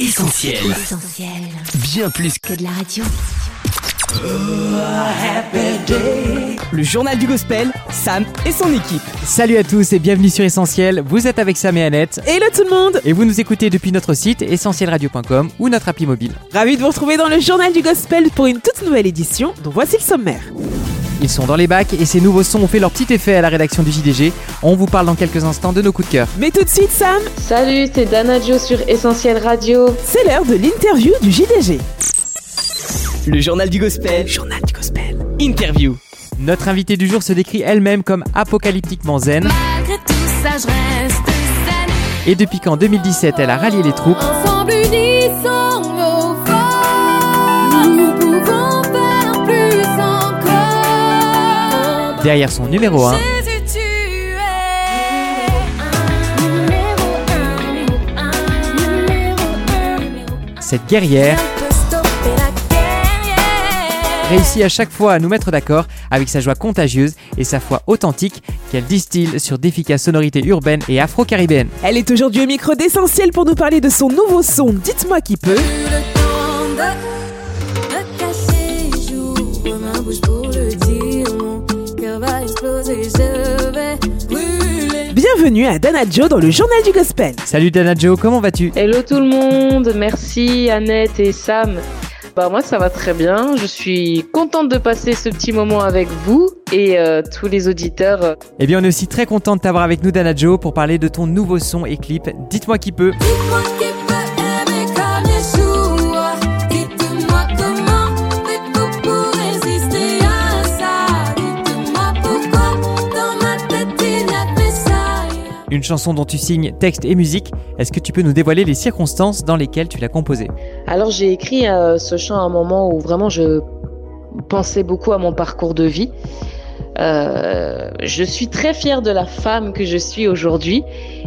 Essentiel. Bien plus que de la radio. Le journal du gospel, Sam et son équipe. Salut à tous et bienvenue sur Essentiel. Vous êtes avec Sam et Annette. Hello tout le monde Et vous nous écoutez depuis notre site essentielradio.com ou notre appli mobile. Ravi de vous retrouver dans le journal du gospel pour une toute nouvelle édition dont voici le sommaire. Ils sont dans les bacs et ces nouveaux sons ont fait leur petit effet à la rédaction du JDG. On vous parle dans quelques instants de nos coups de cœur. Mais tout de suite Sam, Salut, c'est Dana Joe sur Essentiel Radio. c'est l'heure de l'interview du JDG. Le journal du gospel, journal du gospel, interview. Notre invitée du jour se décrit elle-même comme apocalyptiquement zen. Malgré tout ça, je reste zen. Et depuis qu'en 2017 elle a rallié les troupes, Ensemble derrière son numéro 1, Jésus, tu es numéro un, numéro un, numéro un, numéro un. cette guerrière. réussit à chaque fois à nous mettre d'accord avec sa joie contagieuse et sa foi authentique qu'elle distille sur d'efficaces sonorités urbaines et afro-caribéennes. Elle est aujourd'hui au micro d'essentiel pour nous parler de son nouveau son Dites-moi qui peut. Bienvenue à Dana Joe dans le journal du gospel. Salut Dana Joe, comment vas-tu? Hello tout le monde, merci Annette et Sam. Bah moi ça va très bien, je suis contente de passer ce petit moment avec vous et euh, tous les auditeurs. Eh bien on est aussi très content de t'avoir avec nous Dana Joe pour parler de ton nouveau son et clip Dites-moi qui peut. Dites-moi qui peut Une chanson dont tu signes texte et musique. Est-ce que tu peux nous dévoiler les circonstances dans lesquelles tu l'as composée Alors j'ai écrit euh, ce chant à un moment où vraiment je pensais beaucoup à mon parcours de vie. Euh, je suis très fière de la femme que je suis aujourd'hui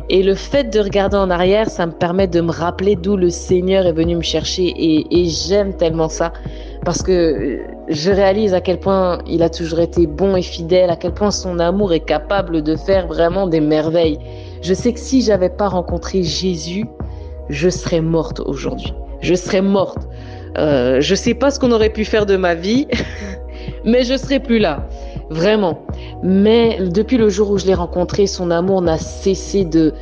et le fait de regarder en arrière, ça me permet de me rappeler d'où le Seigneur est venu me chercher et, et j'aime tellement ça parce que euh, je réalise à quel point il a toujours été bon et fidèle, à quel point son amour est capable de faire vraiment des merveilles. Je sais que si j'avais pas rencontré Jésus, je serais morte aujourd'hui. Je serais morte. Euh, je sais pas ce qu'on aurait pu faire de ma vie, mais je serais plus là. Vraiment. Mais depuis le jour où je l'ai rencontré, son amour n'a cessé de,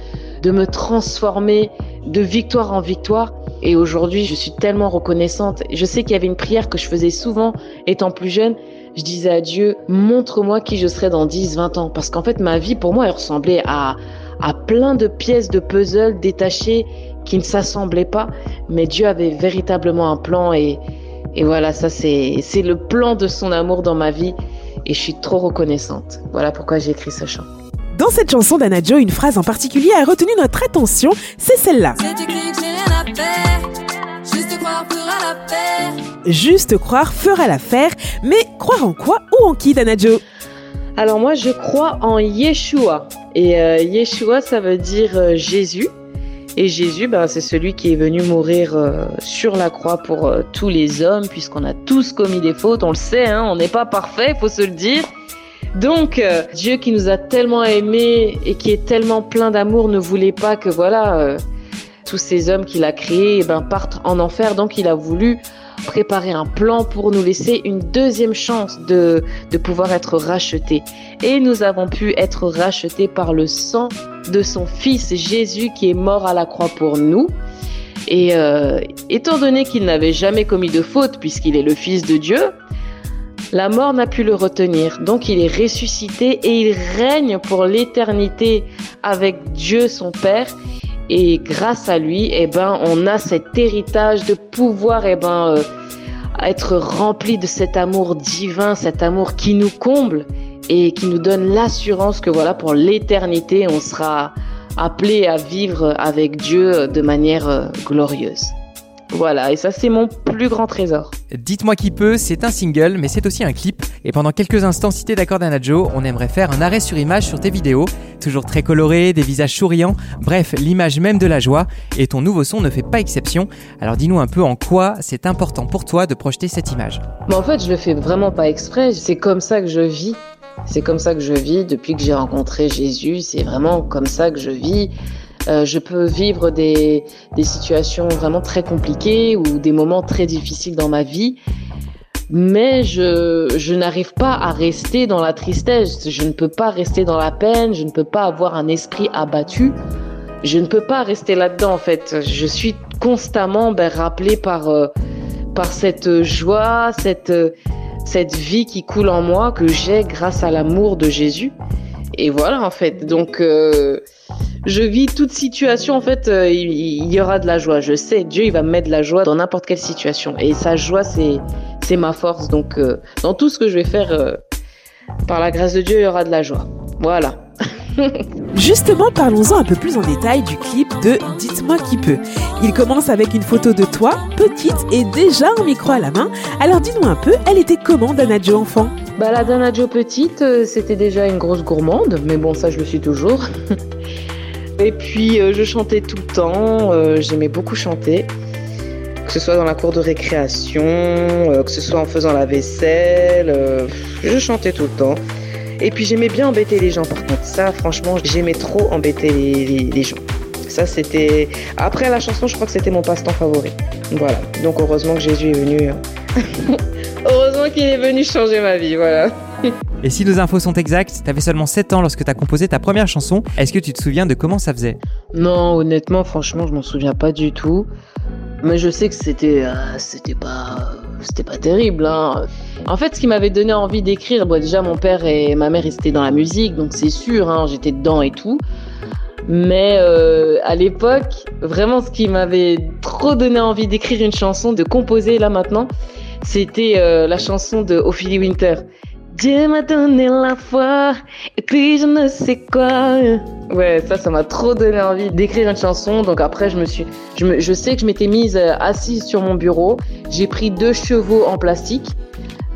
de me transformer de victoire en victoire. Et aujourd'hui, je suis tellement reconnaissante. Je sais qu'il y avait une prière que je faisais souvent étant plus jeune. Je disais à Dieu, montre-moi qui je serai dans 10, 20 ans. Parce qu'en fait, ma vie, pour moi, elle ressemblait à, à plein de pièces de puzzle détachées qui ne s'assemblaient pas. Mais Dieu avait véritablement un plan et, et voilà, ça c'est, c'est le plan de son amour dans ma vie. Et je suis trop reconnaissante. Voilà pourquoi j'ai écrit ce chant. Dans cette chanson d'Anna Joe, une phrase en particulier a retenu notre attention, c'est celle-là. Juste croire fera la paix. Juste croire fera l'affaire, mais croire en quoi ou en qui, Dana Joe Alors moi, je crois en Yeshua. Et euh, Yeshua, ça veut dire euh, Jésus. Et Jésus, ben, c'est celui qui est venu mourir euh, sur la croix pour euh, tous les hommes, puisqu'on a tous commis des fautes, on le sait, hein, on n'est pas parfait, faut se le dire. Donc, euh, Dieu qui nous a tellement aimés et qui est tellement plein d'amour ne voulait pas que, voilà, euh, tous ces hommes qu'il a créés eh ben, partent en enfer. Donc, il a voulu préparer un plan pour nous laisser une deuxième chance de, pouvoir être rachetés. Et nous avons pu être rachetés par le sang de son Fils Jésus qui est mort à la croix pour nous. Et euh, étant donné qu'il n'avait jamais commis de faute puisqu'il est le Fils de Dieu, la mort n'a pu le retenir. Donc il est ressuscité et il règne pour l'éternité avec Dieu son Père. Et grâce à lui, eh ben, on a cet héritage de pouvoir eh ben, euh, être rempli de cet amour divin, cet amour qui nous comble et qui nous donne l'assurance que voilà, pour l'éternité, on sera appelé à vivre avec Dieu de manière euh, glorieuse. Voilà, et ça c'est mon plus grand trésor. Dites-moi qui peut, c'est un single, mais c'est aussi un clip. Et pendant quelques instants, si t'es d'accord Joe, on aimerait faire un arrêt sur image sur tes vidéos. Toujours très colorés, des visages souriants, bref, l'image même de la joie. Et ton nouveau son ne fait pas exception. Alors dis-nous un peu en quoi c'est important pour toi de projeter cette image. Mais en fait, je le fais vraiment pas exprès, c'est comme ça que je vis. C'est comme ça que je vis depuis que j'ai rencontré Jésus, c'est vraiment comme ça que je vis. Euh, je peux vivre des, des situations vraiment très compliquées ou des moments très difficiles dans ma vie, mais je, je n'arrive pas à rester dans la tristesse, je ne peux pas rester dans la peine, je ne peux pas avoir un esprit abattu, je ne peux pas rester là-dedans en fait. Je suis constamment ben, rappelée par, euh, par cette joie, cette, cette vie qui coule en moi que j'ai grâce à l'amour de Jésus. Et voilà en fait. Donc euh, je vis toute situation en fait, euh, il, y aura de la joie. Je sais, Dieu il va me mettre de la joie dans n'importe quelle situation. Et sa joie c'est c'est ma force. Donc euh, dans tout ce que je vais faire, euh, par la grâce de Dieu, il y aura de la joie. Voilà. Justement, parlons-en un peu plus en détail du clip de Dites-moi qui peut. Il commence avec une photo de toi, petite et déjà un micro à la main. Alors dis-nous un peu, elle était comment Dana Joe enfant? Bah la Dana Joe petite, euh, c'était déjà une grosse gourmande, mais bon ça je le suis toujours. et puis euh, je chantais tout le temps, euh, j'aimais beaucoup chanter que ce soit dans la cour de récréation, euh, que ce soit en faisant la vaisselle, je chantais tout le temps. Et puis j'aimais bien embêter les gens par contre. Ça, franchement, j'aimais trop embêter les gens. Ça, c'était. Après la chanson, je crois que c'était mon passe-temps favori. Voilà. Donc heureusement que Jésus est venu. hein. heureusement qu'il est venu changer ma vie. Voilà. Et si nos infos sont exactes, t'avais seulement 7 ans lorsque t'as composé ta première chanson. Est-ce que tu te souviens de comment ça faisait? Non, honnêtement, franchement, je m'en souviens pas du tout. Mais je sais que c'était, euh, c'était pas, c'était pas terrible. Hein. En fait, ce qui m'avait donné envie d'écrire, bon, déjà mon père et ma mère étaient dans la musique, donc c'est sûr, hein, j'étais dedans et tout. Mais euh, à l'époque, vraiment, ce qui m'avait trop donné envie d'écrire une chanson, de composer là maintenant, c'était euh, la chanson de Ophélie Winter. Dieu m'a donné la foi, et puis je ne sais quoi. Ouais, ça, ça m'a trop donné envie d'écrire une chanson. Donc après, je me suis, je, me, je sais que je m'étais mise euh, assise sur mon bureau. J'ai pris deux chevaux en plastique,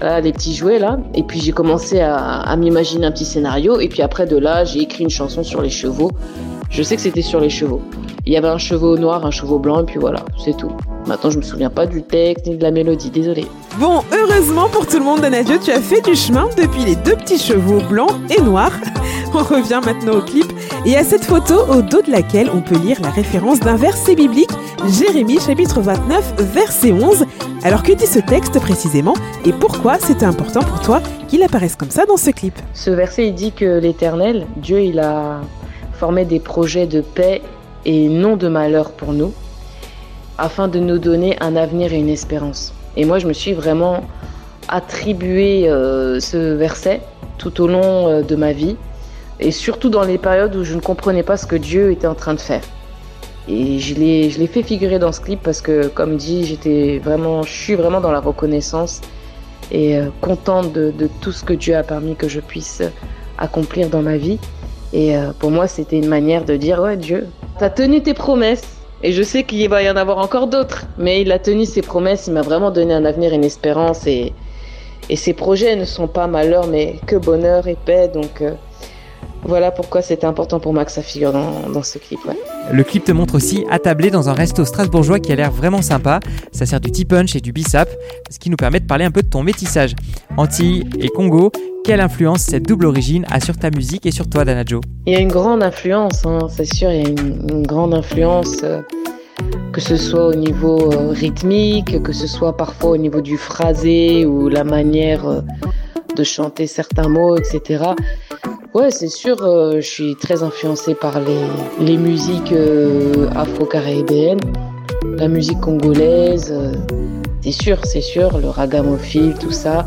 euh, les petits jouets là, et puis j'ai commencé à, m'imaginer un petit scénario. Et puis après de là, j'ai écrit une chanson sur les chevaux. Je sais que c'était sur les chevaux. Il y avait un chevau noir, un chevau blanc, et puis voilà, c'est tout. Maintenant, je me souviens pas du texte ni de la mélodie, désolé. Bon, heureusement pour tout le monde, Joe, tu as fait du chemin depuis les deux petits chevaux blancs et noirs. On revient maintenant au clip et à cette photo au dos de laquelle on peut lire la référence d'un verset biblique, Jérémie chapitre 29, verset 11. Alors que dit ce texte précisément et pourquoi c'était important pour toi qu'il apparaisse comme ça dans ce clip? Ce verset, il dit que l'Éternel, Dieu, il a formé des projets de paix et non de malheur pour nous, afin de nous donner un avenir et une espérance. Et moi, je me suis vraiment attribué euh, ce verset tout au long euh, de ma vie, et surtout dans les périodes où je ne comprenais pas ce que Dieu était en train de faire. Et je l'ai, fait figurer dans ce clip parce que, comme dit, j'étais vraiment, je suis vraiment dans la reconnaissance et euh, contente de, de tout ce que Dieu a permis que je puisse accomplir dans ma vie. Et pour moi, c'était une manière de dire, ouais, Dieu, t'as tenu tes promesses. Et je sais qu'il va y en avoir encore d'autres, mais il a tenu ses promesses, il m'a vraiment donné un avenir une espérance. Et, ses projets ne sont pas malheur, mais que bonheur et paix. Donc euh, voilà pourquoi c'était important pour moi que ça figure dans, ce clip. Le clip te montre aussi attablé dans un resto strasbourgeois qui a l'air vraiment sympa. Ça sert du T-Punch et du Bissap, ce qui nous permet de parler un peu de ton métissage. Antilles et Congo, quelle influence cette double origine a sur ta musique et sur toi, Dana Joe Il y a une grande influence, hein, c'est sûr, il y a une, une grande influence, euh, que ce soit au niveau euh, rythmique, que ce soit parfois au niveau du phrasé ou la manière euh, de chanter certains mots, etc. Ouais, c'est sûr, euh, je suis très influencée par les, les musiques euh, afro-caribéennes, la musique congolaise. euh, c'est sûr, c'est sûr, le ragamuffin, tout ça,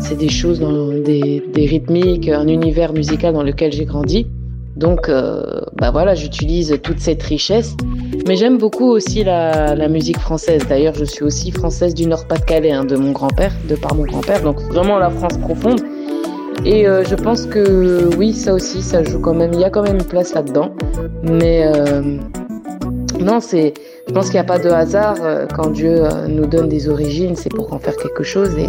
c'est des choses dans des, des rythmiques, un univers musical dans lequel j'ai grandi. Donc, bah voilà, j'utilise toute cette richesse. Mais j'aime beaucoup aussi la, la musique française. D'ailleurs, je suis aussi française du Nord-Pas-de-Calais, hein, de mon grand-père, de par mon grand-père. Donc, vraiment la France profonde. Et euh, je pense que oui, ça aussi, ça joue quand même. Il y a quand même une place là-dedans. Mais euh, non, c'est. Je pense qu'il n'y a pas de hasard euh, quand Dieu nous donne des origines, c'est pour en faire quelque chose. Et,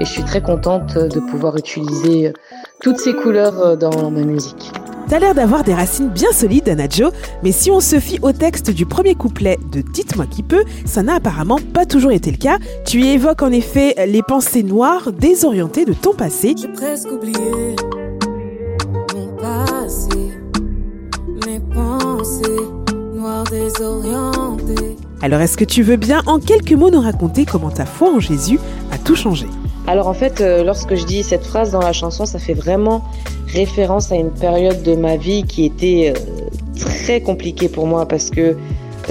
je suis très contente de pouvoir utiliser toutes ces couleurs dans ma musique. T'as l'air d'avoir des racines bien solides, Dana Joe, mais si on se fie au texte du premier couplet de Dites-moi qui peut, ça n'a apparemment pas toujours été le cas. Tu y évoques en effet les pensées noires désorientées de ton passé. J'ai presque oublié mon passé, mes pensées désorienté. Alors est-ce que tu veux bien en quelques mots nous raconter comment ta foi en Jésus a tout changé? Alors en fait, euh, lorsque je dis cette phrase dans la chanson, ça fait vraiment référence à une période de ma vie qui était euh, très compliquée pour moi parce que euh,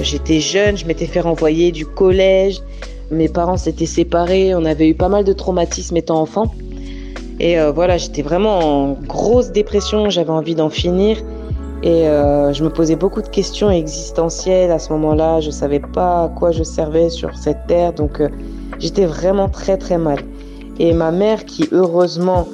j'étais jeune, je m'étais fait renvoyer du collège, mes parents s'étaient séparés, on avait eu pas mal de traumatismes étant enfant. Et voilà, j'étais vraiment en grosse dépression, j'avais envie d'en finir. Et je me posais beaucoup de questions existentielles à ce moment-là. Je savais pas à quoi je servais sur cette terre, donc j'étais vraiment très très mal. Et ma mère, qui heureusement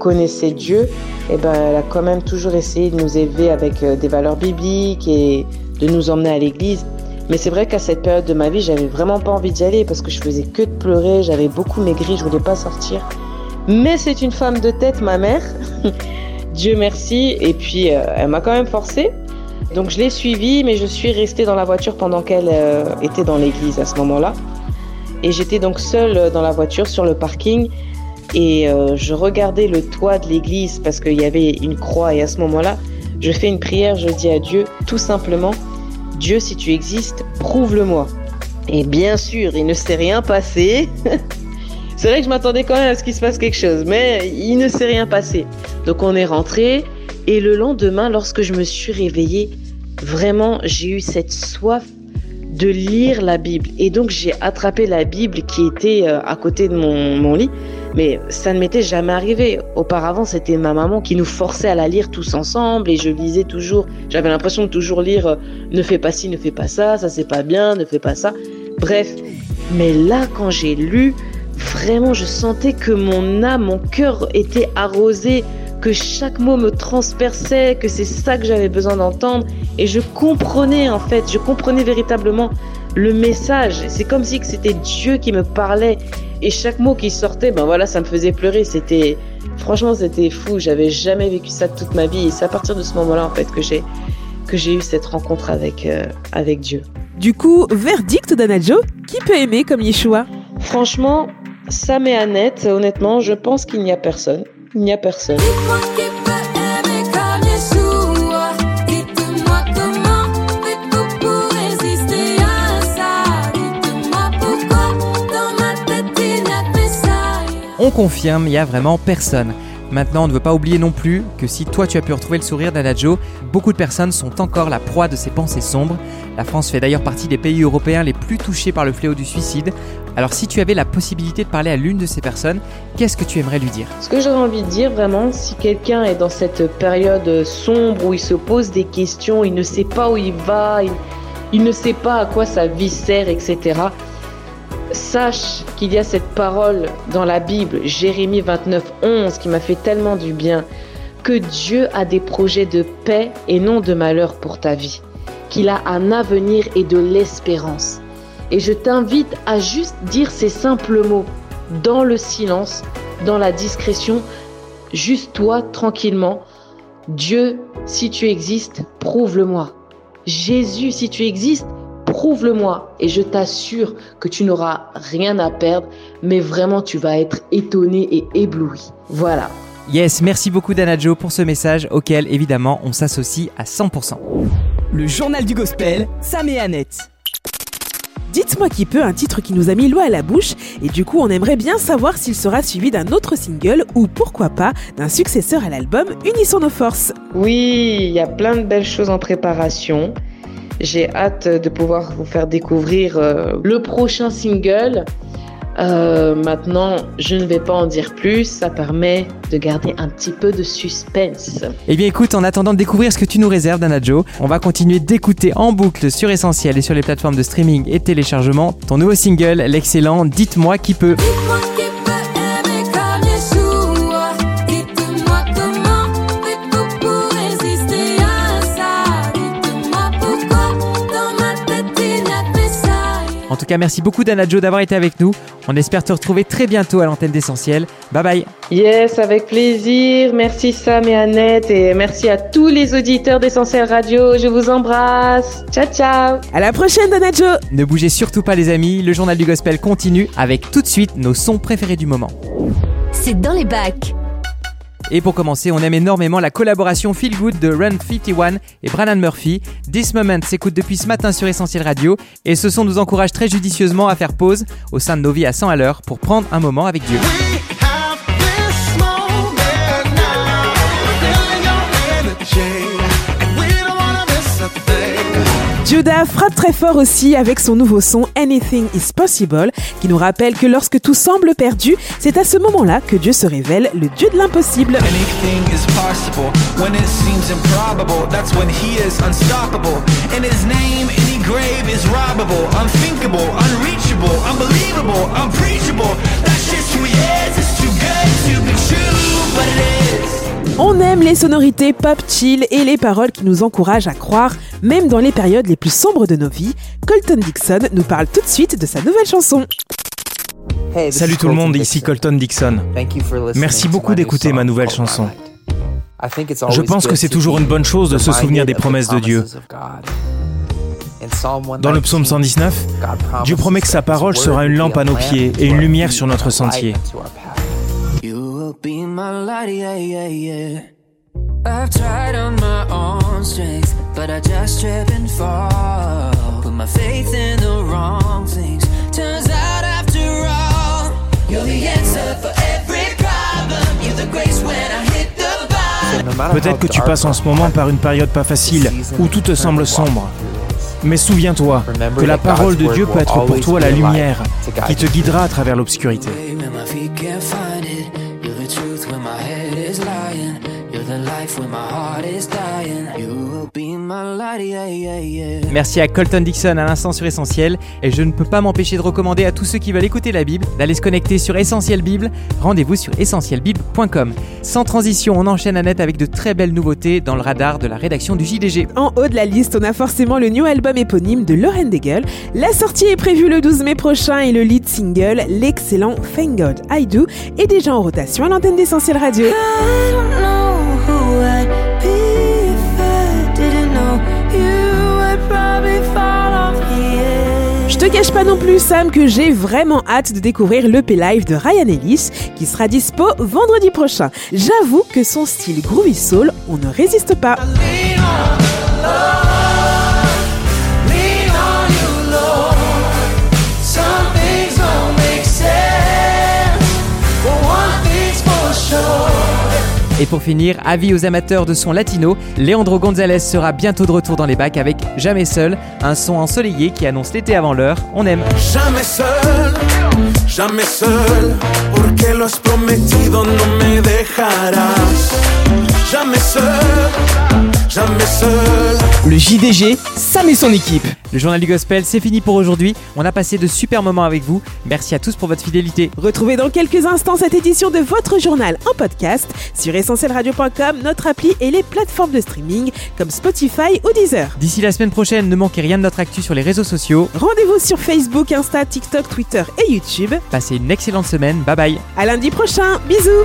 connaissait Dieu, eh ben, elle a quand même toujours essayé de nous élever avec euh, des valeurs bibliques et de nous emmener à l'église. Mais c'est vrai qu'à cette période de ma vie, j'avais vraiment pas envie d'y aller parce que je faisais que de pleurer, j'avais beaucoup maigri, je voulais pas sortir. Mais c'est une femme de tête, ma mère. Dieu merci. Et puis, euh, elle m'a quand même forcé. Donc, je l'ai suivie, mais je suis restée dans la voiture pendant qu'elle euh, était dans l'église à ce moment-là. Et j'étais donc seule euh, dans la voiture sur le parking. Et euh, je regardais le toit de l'église parce qu'il y avait une croix. Et à ce moment-là, je fais une prière, je dis à Dieu, tout simplement, Dieu, si tu existes, prouve-le-moi. Et bien sûr, il ne s'est rien passé. C'est vrai que je m'attendais quand même à ce qu'il se passe quelque chose, mais il ne s'est rien passé. Donc on est rentré et le lendemain, lorsque je me suis réveillée, vraiment, j'ai eu cette soif de lire la Bible. Et donc j'ai attrapé la Bible qui était euh, à côté de mon, lit, mais ça ne m'était jamais arrivé. Auparavant, c'était ma maman qui nous forçait à la lire tous ensemble et je lisais toujours. J'avais l'impression de toujours lire euh, ne fais pas ci, ne fais pas ça, ça c'est pas bien, ne fais pas ça. Bref, mais là quand j'ai lu, vraiment je sentais que mon âme, mon cœur était arrosé, que chaque mot me transperçait, que c'est ça que j'avais besoin d'entendre et je comprenais en fait, je comprenais véritablement le message. C'est comme si que c'était Dieu qui me parlait et chaque mot qui sortait, ben voilà, ça me faisait pleurer. C'était franchement c'était fou. J'avais jamais vécu ça de toute ma vie et c'est à partir de ce moment-là en fait que j'ai que j'ai eu cette rencontre avec euh, avec Dieu. Du coup, verdict d'Anajo, qui peut aimer comme Yeshua? Franchement, Sam et Annette, honnêtement, je pense qu'il n'y a personne. Il n'y a personne. N'y. On confirme, il y a vraiment personne. Maintenant, on ne veut pas oublier non plus que si toi tu as pu retrouver le sourire d'Adagio, beaucoup de personnes sont encore la proie de ces pensées sombres. La France fait d'ailleurs partie des pays européens les plus touchés par le fléau du suicide. Alors si tu avais la possibilité de parler à l'une de ces personnes, qu'est-ce que tu aimerais lui dire? Ce que j'aurais envie de dire vraiment, si quelqu'un est dans cette période sombre où il se pose des questions, il ne sait pas où il va, il, il ne sait pas à quoi sa vie sert, etc. Sache qu'il y a cette parole dans la Bible, Jérémie 29, 11, qui m'a fait tellement du bien, que Dieu a des projets de paix et non de malheur pour ta vie, qu'il a un avenir et de l'espérance. Et je t'invite à juste dire ces simples mots dans le silence, dans la discrétion, juste toi, tranquillement. Dieu, si tu existes, prouve-le-moi. Jésus, si tu existes, prouve-le-moi. Et je t'assure que tu n'auras rien à perdre, mais vraiment tu vas être étonné et ébloui. Voilà. Yes, merci beaucoup Danajo pour ce message auquel évidemment on s'associe à 100%. Le journal du gospel, Sam et Annette. Dites-moi qui peut, un titre qui nous a mis l'eau à la bouche, et du coup on aimerait bien savoir s'il sera suivi d'un autre single ou pourquoi pas d'un successeur à l'album Unissons nos forces. Oui, il y a plein de belles choses en préparation. J'ai hâte de pouvoir vous faire découvrir euh, le prochain single. Euh, maintenant, je ne vais pas en dire plus, ça permet de garder un petit peu de suspense. Eh bien écoute, en attendant de découvrir ce que tu nous réserves Danajo, on va continuer d'écouter en boucle sur Essentiel et sur les plateformes de streaming et téléchargement ton nouveau single, l'excellent. Dites-moi qui peut cas, merci beaucoup Danajo d'avoir été avec nous. On espère te retrouver très bientôt à l'antenne d'Essentiel. Bye bye Yes, avec plaisir. Merci Sam et Annette et merci à tous les auditeurs d'Essentiel Radio. Je vous embrasse. Ciao, ciao. À la prochaine, Danajo Ne bougez surtout pas les amis, le journal du gospel continue avec tout de suite nos sons préférés du moment. C'est dans les bacs. Et pour commencer, on aime énormément la collaboration Feel Good de Run 51 et Brannan Murphy. This Moment s'écoute depuis ce matin sur Essentiel Radio et ce son nous encourage très judicieusement à faire pause au sein de nos vies à 100 à l'heure pour prendre un moment avec Dieu. Judah frappe très fort aussi avec son nouveau son Anything is Possible, qui nous rappelle que lorsque tout semble perdu, c'est à ce moment-là que Dieu se révèle, le Dieu de l'impossible. On aime les sonorités pop chill et les paroles qui nous encouragent à croire, même dans les périodes les plus sombres de nos vies. Colton Dixon nous parle tout de suite de sa nouvelle chanson. Salut tout le monde, ici Colton Dixon. Merci beaucoup d'écouter ma nouvelle chanson. Je pense que c'est toujours une bonne chose de se souvenir des promesses de Dieu. Dans le psaume 119, Dieu promet que sa parole sera une lampe à nos pieds et une lumière sur notre sentier. Will be my light, yeah, yeah, yeah. I've tried on my own strength, but I just trip and fall. Put my faith in the wrong things. Turns out after all, you're the answer for every problem. You're the grace when I hit the bar. Peut-être que tu passes en ce moment par une période pas facile, où tout te semble sombre. Mais souviens-toi que la parole de Dieu peut être pour toi la lumière qui te guidera à travers l'obscurité. Merci à Colton Dixon à l'instant sur Essentiel et je ne peux pas m'empêcher de recommander à tous ceux qui veulent écouter la Bible d'aller se connecter sur Essentiel Bible. Rendez-vous sur essentielbible.com. Sans transition, on enchaîne à net avec de très belles nouveautés dans le radar de la rédaction du JDG. En haut de la liste, on a forcément le new album éponyme de Lauren Daigle. La sortie est prévue le 12 mai prochain et le lead single, l'excellent Thank God I Do, est déjà en rotation à l'antenne d'Essentiel Radio. I don't know Je te cache pas non plus, Sam, que j'ai vraiment hâte de découvrir l'EP live de Ryan Ellis, qui sera dispo vendredi prochain. J'avoue que son style groovy soul, on ne résiste pas. Et pour finir, avis aux amateurs de son latino, Leandro Gonzalez sera bientôt de retour dans les bacs avec Jamais seul, un son ensoleillé qui annonce l'été avant l'heure. On aime. Jamais seul, jamais seul, porque no me. Jamais seul, jamais seul. Le JDG, Sam et son équipe. Le journal du gospel, c'est fini pour aujourd'hui. On a passé de super moments avec vous. Merci à tous pour votre fidélité. Retrouvez dans quelques instants cette édition de votre journal en podcast sur essentielradio.com, notre appli et les plateformes de streaming comme Spotify ou Deezer. D'ici la semaine prochaine, ne manquez rien de notre actu sur les réseaux sociaux. Rendez-vous sur Facebook, Insta, TikTok, Twitter et YouTube. Passez une excellente semaine. Bye bye. À lundi prochain, bisous